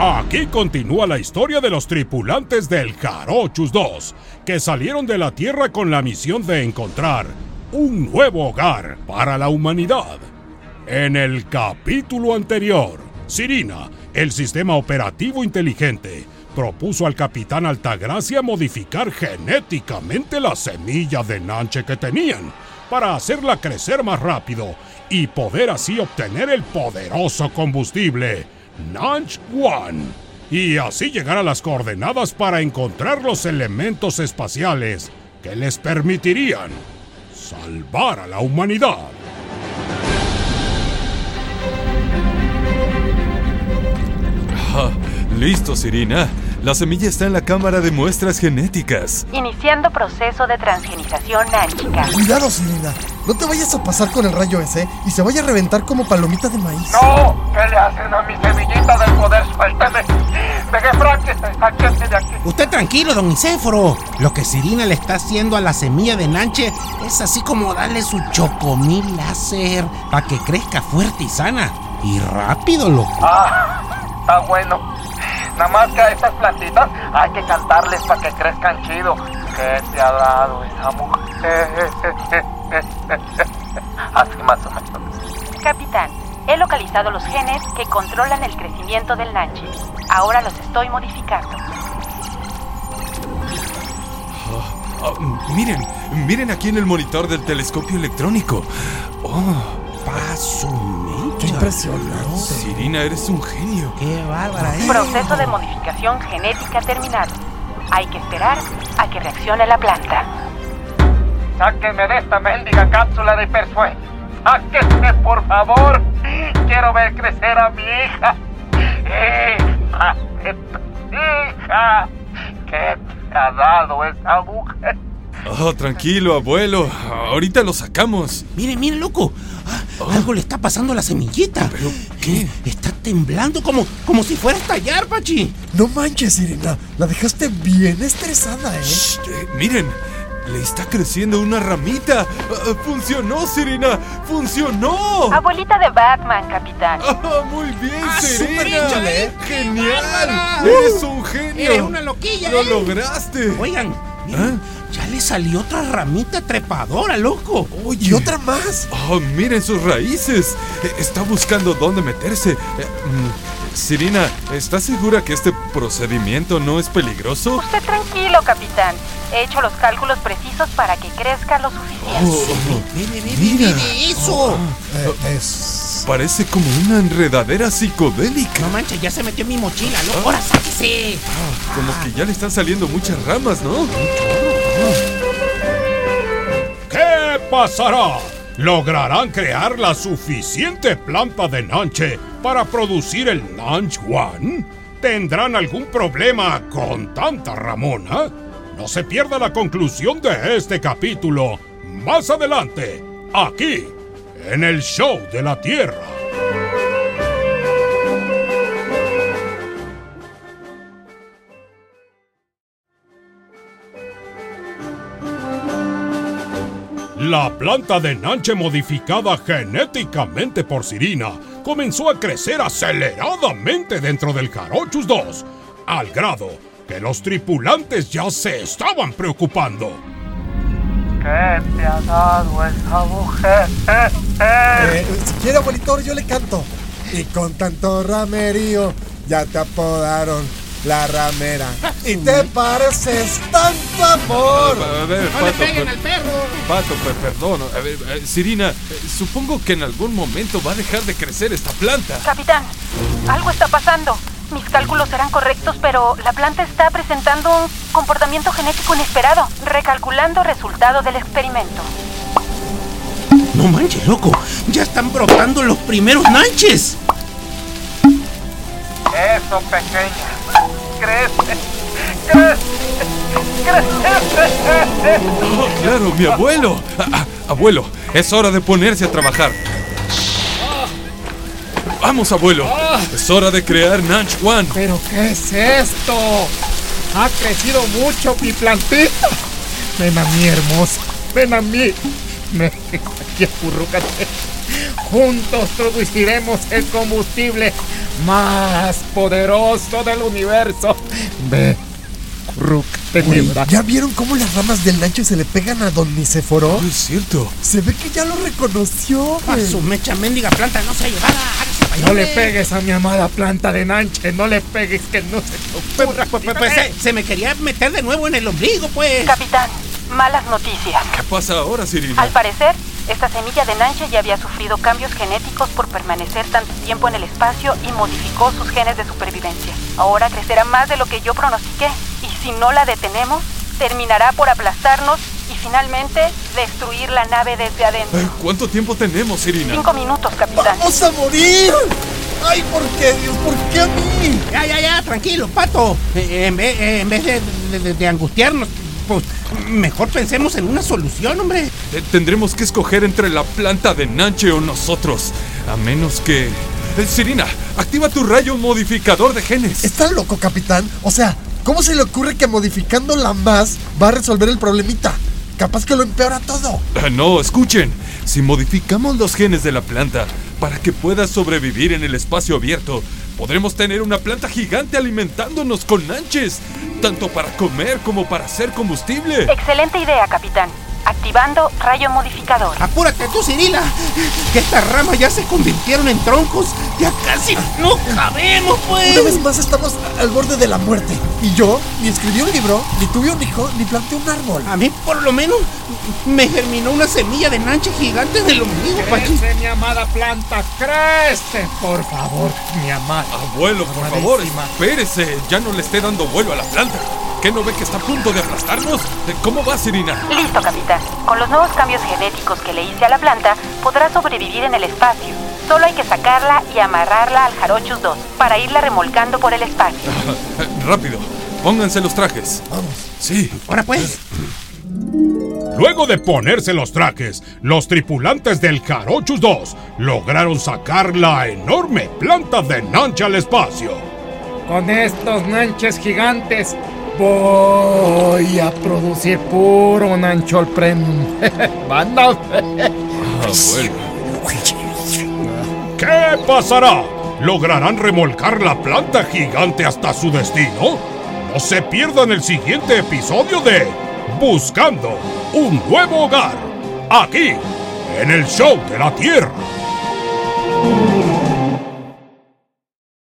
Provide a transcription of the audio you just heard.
Aquí continúa la historia de los tripulantes del Jarochus 2, que salieron de la Tierra con la misión de encontrar un nuevo hogar para la humanidad. En el capítulo anterior, Sirina, el sistema operativo inteligente, propuso al capitán Altagracia modificar genéticamente la semilla de Nanche que tenían para hacerla crecer más rápido y poder así obtener el poderoso combustible Nanch One y así llegar a las coordenadas para encontrar los elementos espaciales que les permitirían salvar a la humanidad. Ah, listo, Sirina. La semilla está en la cámara de muestras genéticas. Iniciando proceso de transgenización nánchica. Cuidado, Sirina. No te vayas a pasar con el rayo ese y se vaya a reventar como palomita de maíz. ¡No! ¿Qué le hacen a mi semillita del poder? ¡Suélteme! ¡Pegué Frankenstein! ¡Sáquense de aquí! Usted tranquilo, don Icéforo. Lo que Sirina le está haciendo a la semilla de Nanche es así como darle su chocomil láser para que crezca fuerte y sana. Y rápido, loco. ¡Ah! Está bueno. Nada más que a estas plantitas hay que cantarles para que crezcan chido. ¿Qué te ha dado esa mujer? Así más o menos. Capitán, he localizado los genes que controlan el crecimiento del Nanche. Ahora los estoy modificando. Ah, miren, miren aquí en el monitor del telescopio electrónico. Oh, paso Qué impresionante. Sirina, eres un genio. Qué bárbara, ¿eh? Proceso de modificación genética terminado. Hay que esperar a que reaccione la planta. Sáquenme de esta mendiga cápsula de Persue. Sáquenme, por favor. Quiero ver crecer a mi hija. Hija, hija. ¿Qué te ha dado esa mujer? Oh, tranquilo, abuelo. Ahorita lo sacamos. Mire, mire, loco. Ah, Algo le está pasando a la semillita. ¿Pero qué? Está temblando como, como si fuera a estallar, Pachi. No manches, Sirina. La dejaste bien estresada, ¿eh? Shh, eh, miren, le está creciendo una ramita. Ah, ¡Funcionó, Sirina! ¡Funcionó! Abuelita de Batman, capitán. Ah, muy bien, Ah, Serena. ¿eh? ¡Genial! ¡Eres un genio! Eres una loquilla, ¡Lo ¿eh? lograste! Oigan, miren, ya le salió otra ramita trepadora, loco. Oye, ¿y otra más? Oh, miren sus raíces. Eh, Está buscando dónde meterse. Eh, mm, Sirina, ¿estás segura que este procedimiento no es peligroso? Usted tranquilo, capitán. He hecho los cálculos precisos para que crezca lo suficiente. Oh, ve, ve, Mira. ve eso. Eh, es... parece como una enredadera psicodélica. No manches, ya se metió en mi mochila, loco. Ahora sáquese. Como que ya le están saliendo muchas ramas, ¿no? ¿Qué pasará? ¿Lograrán crear la suficiente planta de Nanche para producir el Nanch One? ¿Tendrán algún problema con tanta Ramona? No se pierda la conclusión de este capítulo más adelante, aquí, en el Show de la Tierra. La planta de Nanche modificada genéticamente por Sirina comenzó a crecer aceleradamente dentro del Jarochus 2, al grado que los tripulantes ya se estaban preocupando. ¿Qué te ha dado esa mujer? Eh, si quiere, abuelito, yo le canto. Y con tanto ramerío, ya te apodaron la ramera. Y te pareces tanto amor. A ver, No le Pato, peguen per- al perro. Pato, per- perdón. A ver, eh, Sirina, eh, supongo que en algún momento va a dejar de crecer esta planta. Capitán, algo está pasando. Mis cálculos eran correctos, pero la planta está presentando un comportamiento genético inesperado. Recalculando resultado del experimento. No manches, loco. Ya están brotando los primeros nanches. Eso, pequeña. Crece. Crece. Crece. Oh, claro, mi abuelo. Ah, ah, abuelo, es hora de ponerse a trabajar. Vamos, abuelo. Es hora de crear Nanch One. ¿Pero qué es esto? Ha crecido mucho mi plantita. Ven a mí, hermosa. Ven a mí. Ven aquí, acurrúcate. Juntos produciremos el combustible más poderoso del universo. Ve, Ruk, tenebra. ¿Ya vieron cómo las ramas del Nanche se le pegan a Don Nicéforo? Es cierto. Se ve que ya lo reconoció. A su mecha mendiga planta no se allá, No le pegues a mi amada planta de Nanche, no le pegues que no se te Pues, ocurra. pues, pues, pues, se, se me quería meter de nuevo en el ombligo, pues. Capitán, malas noticias. ¿Qué pasa ahora, Sirina? Al parecer, esta semilla de Nanche ya había sufrido cambios genéticos por permanecer tanto tiempo en el espacio y modificó sus genes de supervivencia. Ahora crecerá más de lo que yo pronostiqué si no la detenemos, terminará por aplastarnos y finalmente destruir la nave desde adentro. Eh, ¿Cuánto tiempo tenemos, Sirina? Cinco minutos, capitán. ¡Vamos a morir! ¡Ay, por qué, Dios! ¿Por qué a mí? Ya, ya, ya, tranquilo, pato. Eh, en vez, eh, en vez de, de- de- de angustiarnos, pues mejor pensemos en una solución, hombre. Eh, Tendremos que escoger entre la planta de Nanche o nosotros. A menos que... Eh, Sirina, activa tu rayo modificador de genes. ¿Está loco, capitán? O sea, ¿cómo se le ocurre que modificándola más va a resolver el problemita? Capaz que lo empeora todo. Ah, No, escuchen. Si modificamos los genes de la planta para que pueda sobrevivir en el espacio abierto, podremos tener una planta gigante alimentándonos con nanches, tanto para comer como para hacer combustible. Excelente idea, capitán. Activando rayo modificador. Apúrate tú, Cirila. Que estas ramas ya se convirtieron en troncos. Ya casi no cabemos, pues. Una vez más estamos al borde de la muerte. Y yo ni escribí un libro, ni tuve un hijo, ni planté un árbol. A mí, por lo menos, me germinó una semilla de nanche gigante en el ombligo, Pachi. Mi amada planta, crece, por favor, mi amada. Abuelo, por favor, Amadísima. espérese. Ya no le esté dando vuelo a la planta. ¿Qué no ve que está a punto de aplastarnos? ¿Cómo va, Sirina? Listo, capitán. Con los nuevos cambios genéticos que le hice a la planta, podrá sobrevivir en el espacio. Solo hay que sacarla y amarrarla al Jarochus 2 para irla remolcando por el espacio. Rápido, pónganse los trajes. Vamos. Sí. Ahora pues. Luego de ponerse los trajes, los tripulantes del Jarochus 2 lograron sacar la enorme planta de Nanche al espacio. Con estos nanches gigantes voy a producir puro nanchol premium. Banda. ¿Qué pasará? ¿Lograrán remolcar la planta gigante hasta su destino? No se pierdan el siguiente episodio de Buscando un nuevo hogar, aquí, en el Show de la Tierra.